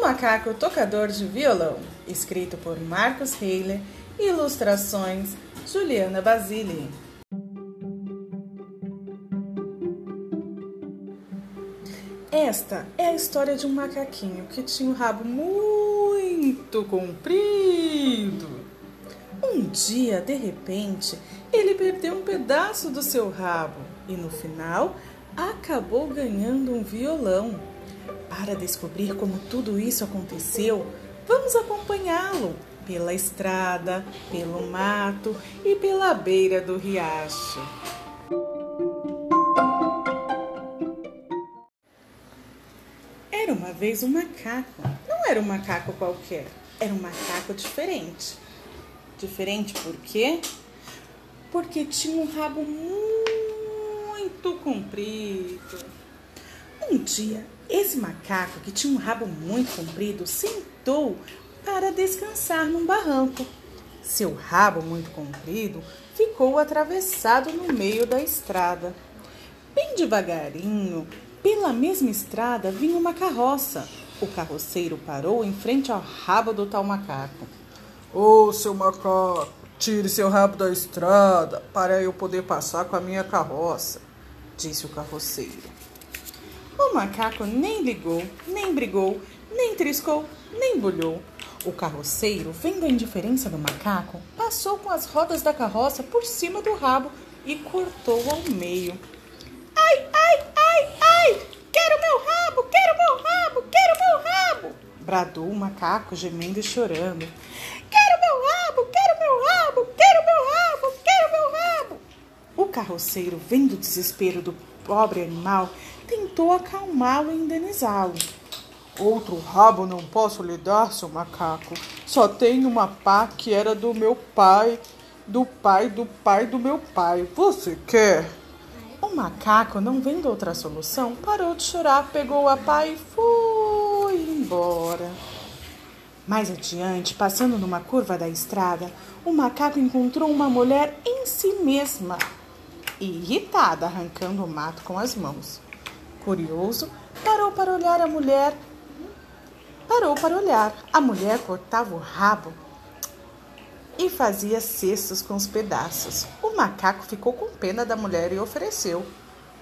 O Macaco Tocador de Violão, escrito por Marcos Heiler, ilustrações Juliana Basile. Esta é a história de um macaquinho que tinha o um rabo muito comprido. Um dia, de repente, ele perdeu um pedaço do seu rabo e no final acabou ganhando um violão. Para descobrir como tudo isso aconteceu, vamos acompanhá-lo pela estrada, pelo mato e pela beira do riacho. Era uma vez um macaco. Não era um macaco qualquer, era um macaco diferente. Diferente por quê? Porque tinha um rabo muito comprido. Dia, esse macaco que tinha um rabo muito comprido sentou para descansar num barranco. Seu rabo muito comprido ficou atravessado no meio da estrada. Bem devagarinho, pela mesma estrada vinha uma carroça. O carroceiro parou em frente ao rabo do tal macaco. Ô, oh, seu macaco, tire seu rabo da estrada para eu poder passar com a minha carroça, disse o carroceiro. O macaco nem ligou, nem brigou, nem triscou, nem bulhou. O carroceiro, vendo a indiferença do macaco, passou com as rodas da carroça por cima do rabo e cortou ao meio. Ai, ai, ai, ai! Quero meu rabo, quero meu rabo, quero meu rabo! Bradou o macaco, gemendo e chorando. Quero meu rabo, quero meu rabo, quero meu rabo, quero meu rabo! O carroceiro, vendo o desespero do pobre animal, tentou acalmá-lo e indenizá-lo. Outro rabo não posso lhe dar, seu macaco. Só tenho uma pá que era do meu pai, do pai, do pai do meu pai. Você quer? O macaco, não vendo outra solução, parou de chorar, pegou a pá e foi embora. Mais adiante, passando numa curva da estrada, o macaco encontrou uma mulher em si mesma, irritada, arrancando o mato com as mãos. Curioso, parou para olhar a mulher parou para olhar. A mulher cortava o rabo e fazia cestos com os pedaços. O macaco ficou com pena da mulher e ofereceu: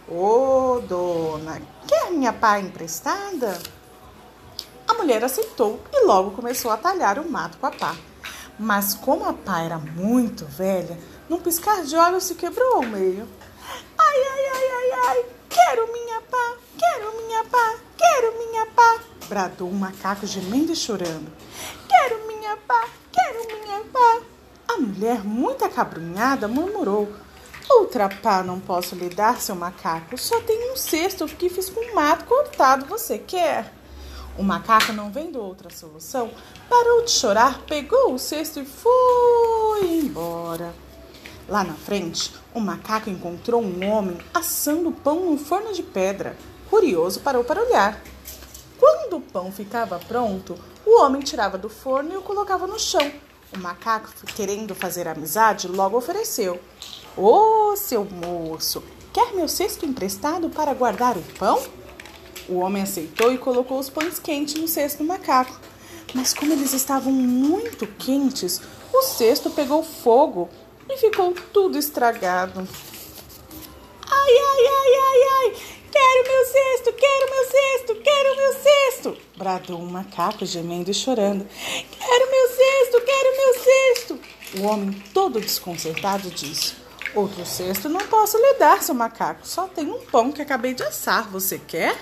Ô oh, dona, quer minha pá emprestada? A mulher aceitou e logo começou a talhar o mato com a pá. Mas como a pá era muito velha, num piscar de olhos se quebrou ao meio. Ai, ai, ai, ai, ai, quero minha pá, quero minha pá, quero minha pá bradou o macaco gemendo e chorando. Quero minha pá, quero minha pá. A mulher, muito acabrunhada, murmurou. Outra pá não posso lhe dar, seu macaco. Só tem um cesto que fiz com mato cortado. Você quer? O macaco, não vendo outra solução, parou de chorar, pegou o cesto e foi embora. Lá na frente, o macaco encontrou um homem assando pão num forno de pedra. Curioso, parou para olhar. Quando o pão ficava pronto, o homem tirava do forno e o colocava no chão. O macaco, querendo fazer amizade, logo ofereceu: Ô, oh, seu moço, quer meu cesto emprestado para guardar o pão? O homem aceitou e colocou os pães quentes no cesto do macaco. Mas como eles estavam muito quentes, o cesto pegou fogo e ficou tudo estragado. Ai, ai, ai, ai, ai! Quero meu cesto, quero meu cesto, quero meu cesto! Bradou um macaco gemendo e chorando. Quero meu cesto, quero meu cesto! O homem, todo desconcertado, disse: Outro cesto não posso lhe dar, seu macaco. Só tem um pão que acabei de assar. Você quer?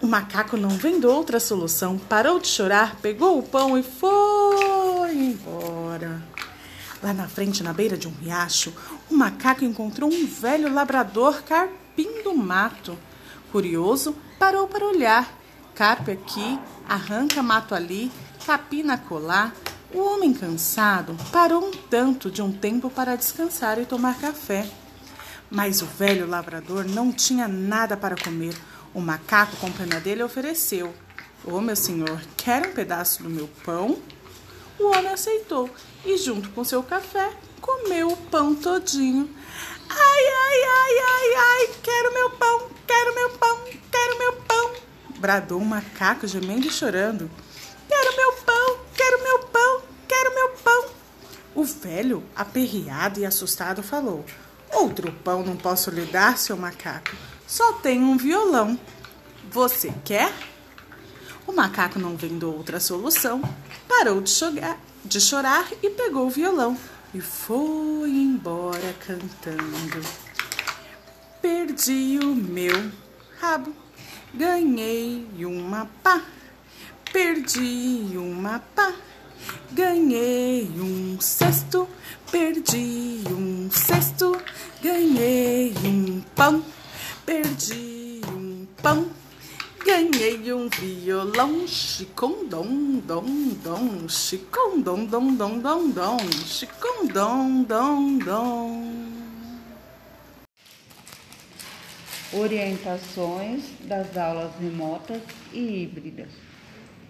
O macaco, não vendo outra solução, parou de chorar, pegou o pão e foi embora. Lá na frente, na beira de um riacho, o macaco encontrou um velho labrador carpinteiro capim do mato. Curioso, parou para olhar. Carpe aqui, arranca mato ali, capina colar. O homem cansado parou um tanto de um tempo para descansar e tomar café. Mas o velho lavrador não tinha nada para comer. O macaco com pena dele ofereceu: Ô oh, meu senhor, quer um pedaço do meu pão? O homem aceitou e, junto com seu café, comeu o pão todinho. Ai, ai, ai, ai, ai, quero meu pão, quero meu pão, quero meu pão, bradou o macaco gemendo e chorando. Quero meu pão, quero meu pão, quero meu pão. O velho, aperreado e assustado, falou: Outro pão não posso lhe dar, seu macaco. Só tenho um violão. Você quer? O macaco, não vendo outra solução, parou de, chorar, de chorar e pegou o violão e foi embora cantando. Perdi o meu rabo, ganhei uma pá. Perdi uma pá, ganhei um cesto. Perdi um cesto, ganhei um pão. Perdi um pão, ganhei um violão. Chicom dom dom dom, chicom dom dom dom dom dom, chicom dom dom dom. Orientações das aulas remotas e híbridas.